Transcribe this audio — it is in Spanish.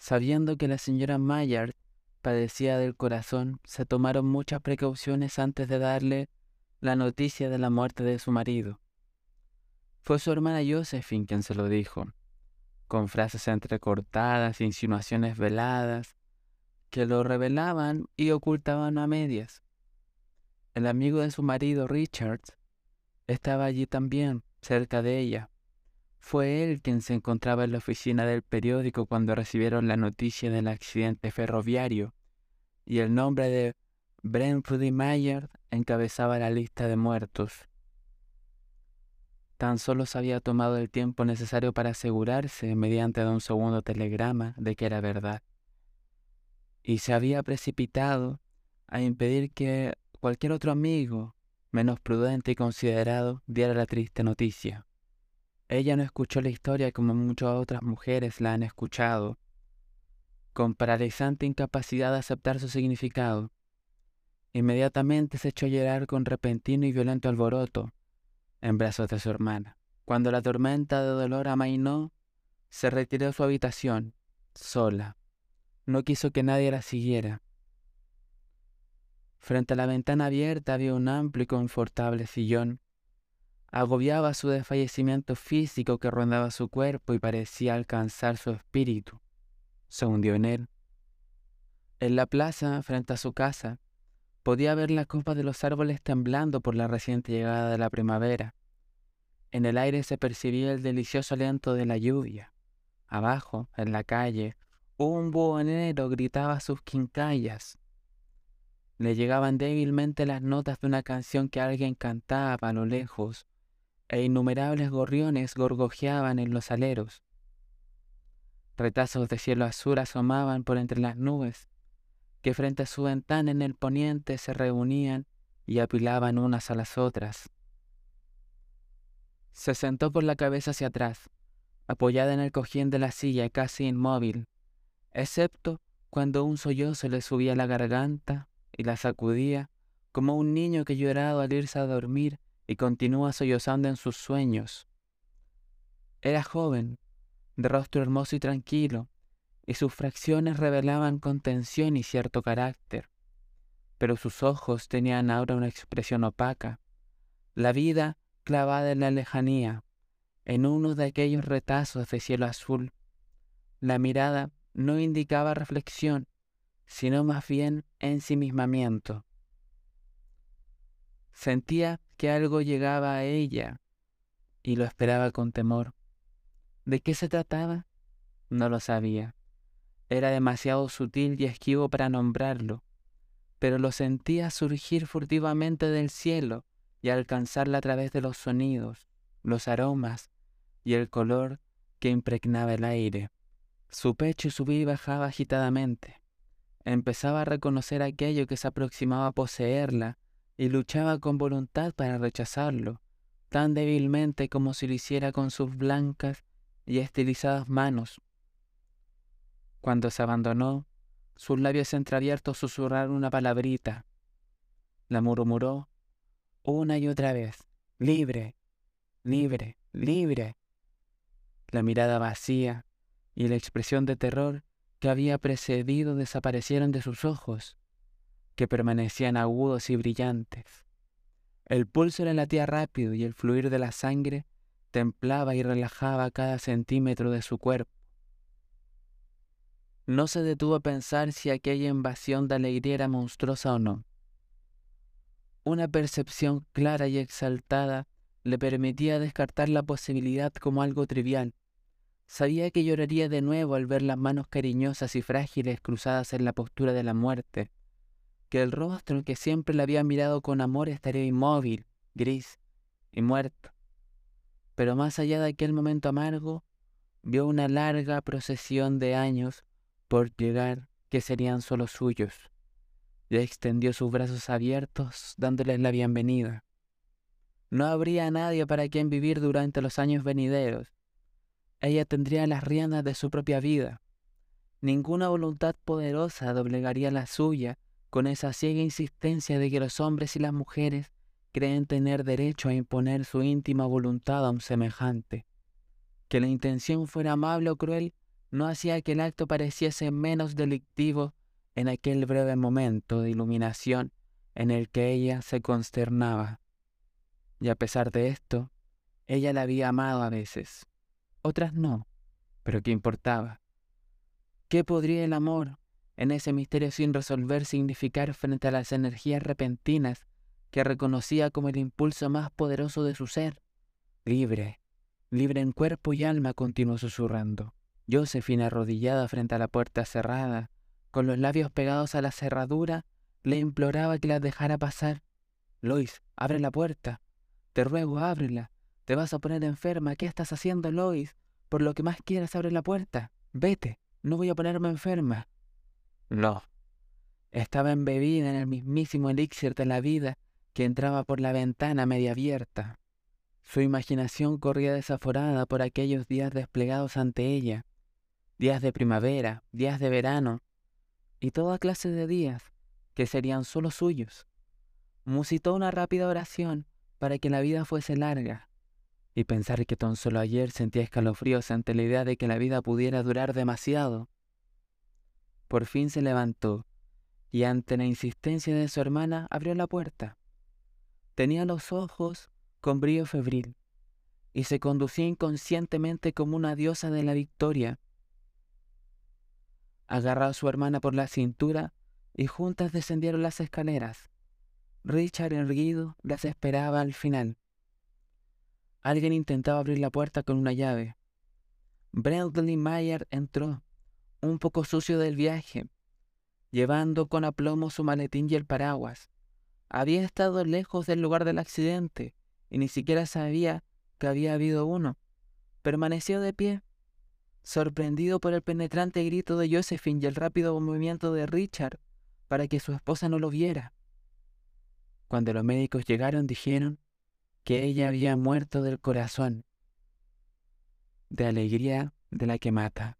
Sabiendo que la señora Maillard padecía del corazón, se tomaron muchas precauciones antes de darle la noticia de la muerte de su marido. Fue su hermana Josephine quien se lo dijo, con frases entrecortadas, insinuaciones veladas, que lo revelaban y ocultaban a medias. El amigo de su marido, Richard, estaba allí también, cerca de ella. Fue él quien se encontraba en la oficina del periódico cuando recibieron la noticia del accidente ferroviario y el nombre de Brentford Mayer encabezaba la lista de muertos. Tan solo se había tomado el tiempo necesario para asegurarse, mediante un segundo telegrama, de que era verdad. Y se había precipitado a impedir que cualquier otro amigo, menos prudente y considerado, diera la triste noticia. Ella no escuchó la historia como muchas otras mujeres la han escuchado, con paralizante incapacidad de aceptar su significado. Inmediatamente se echó a llorar con repentino y violento alboroto en brazos de su hermana. Cuando la tormenta de dolor amainó, se retiró a su habitación, sola. No quiso que nadie la siguiera. Frente a la ventana abierta había un amplio y confortable sillón. Agobiaba su desfallecimiento físico que rondaba su cuerpo y parecía alcanzar su espíritu. Se hundió en él. En la plaza, frente a su casa, Podía ver la copa de los árboles temblando por la reciente llegada de la primavera. En el aire se percibía el delicioso aliento de la lluvia. Abajo, en la calle, un buhonero gritaba sus quincallas. Le llegaban débilmente las notas de una canción que alguien cantaba a lo lejos, e innumerables gorriones gorgojeaban en los aleros. Retazos de cielo azul asomaban por entre las nubes, que frente a su ventana en el poniente se reunían y apilaban unas a las otras. Se sentó por la cabeza hacia atrás, apoyada en el cojín de la silla casi inmóvil, excepto cuando un sollozo le subía a la garganta y la sacudía, como un niño que llorado al irse a dormir y continúa sollozando en sus sueños. Era joven, de rostro hermoso y tranquilo, y sus fracciones revelaban contención y cierto carácter, pero sus ojos tenían ahora una expresión opaca, la vida clavada en la lejanía, en uno de aquellos retazos de cielo azul. La mirada no indicaba reflexión, sino más bien ensimismamiento. Sentía que algo llegaba a ella y lo esperaba con temor. ¿De qué se trataba? No lo sabía. Era demasiado sutil y esquivo para nombrarlo, pero lo sentía surgir furtivamente del cielo y alcanzarla a través de los sonidos, los aromas y el color que impregnaba el aire. Su pecho subía y bajaba agitadamente. Empezaba a reconocer aquello que se aproximaba a poseerla y luchaba con voluntad para rechazarlo, tan débilmente como si lo hiciera con sus blancas y estilizadas manos, cuando se abandonó, sus labios entreabiertos susurraron una palabrita. La murmuró una y otra vez. Libre, libre, libre. La mirada vacía y la expresión de terror que había precedido desaparecieron de sus ojos, que permanecían agudos y brillantes. El pulso le latía rápido y el fluir de la sangre templaba y relajaba cada centímetro de su cuerpo. No se detuvo a pensar si aquella invasión de alegría era monstruosa o no. Una percepción clara y exaltada le permitía descartar la posibilidad como algo trivial. Sabía que lloraría de nuevo al ver las manos cariñosas y frágiles cruzadas en la postura de la muerte, que el rostro que siempre le había mirado con amor estaría inmóvil, gris y muerto. Pero más allá de aquel momento amargo, vio una larga procesión de años por llegar que serían solo suyos. y extendió sus brazos abiertos dándoles la bienvenida. No habría nadie para quien vivir durante los años venideros. Ella tendría las riendas de su propia vida. Ninguna voluntad poderosa doblegaría la suya con esa ciega insistencia de que los hombres y las mujeres creen tener derecho a imponer su íntima voluntad a un semejante. Que la intención fuera amable o cruel no hacía que el acto pareciese menos delictivo en aquel breve momento de iluminación en el que ella se consternaba. Y a pesar de esto, ella la había amado a veces, otras no, pero ¿qué importaba? ¿Qué podría el amor, en ese misterio sin resolver, significar frente a las energías repentinas que reconocía como el impulso más poderoso de su ser? Libre, libre en cuerpo y alma, continuó susurrando. Josephine, arrodillada frente a la puerta cerrada, con los labios pegados a la cerradura, le imploraba que la dejara pasar. Lois, abre la puerta. Te ruego, ábrela. Te vas a poner enferma. ¿Qué estás haciendo, Lois? Por lo que más quieras, abre la puerta. Vete. No voy a ponerme enferma. No. Estaba embebida en el mismísimo elixir de la vida que entraba por la ventana media abierta. Su imaginación corría desaforada por aquellos días desplegados ante ella, días de primavera, días de verano, y toda clase de días que serían solo suyos. Musitó una rápida oración para que la vida fuese larga, y pensar que tan solo ayer sentía escalofríos ante la idea de que la vida pudiera durar demasiado. Por fin se levantó, y ante la insistencia de su hermana abrió la puerta. Tenía los ojos con brillo febril, y se conducía inconscientemente como una diosa de la victoria, Agarró a su hermana por la cintura y juntas descendieron las escaleras. Richard erguido las esperaba al final. Alguien intentaba abrir la puerta con una llave. Bradley Mayer entró, un poco sucio del viaje, llevando con aplomo su maletín y el paraguas. Había estado lejos del lugar del accidente y ni siquiera sabía que había habido uno. Permaneció de pie, sorprendido por el penetrante grito de Josephine y el rápido movimiento de Richard para que su esposa no lo viera. Cuando los médicos llegaron dijeron que ella había muerto del corazón, de alegría de la que mata.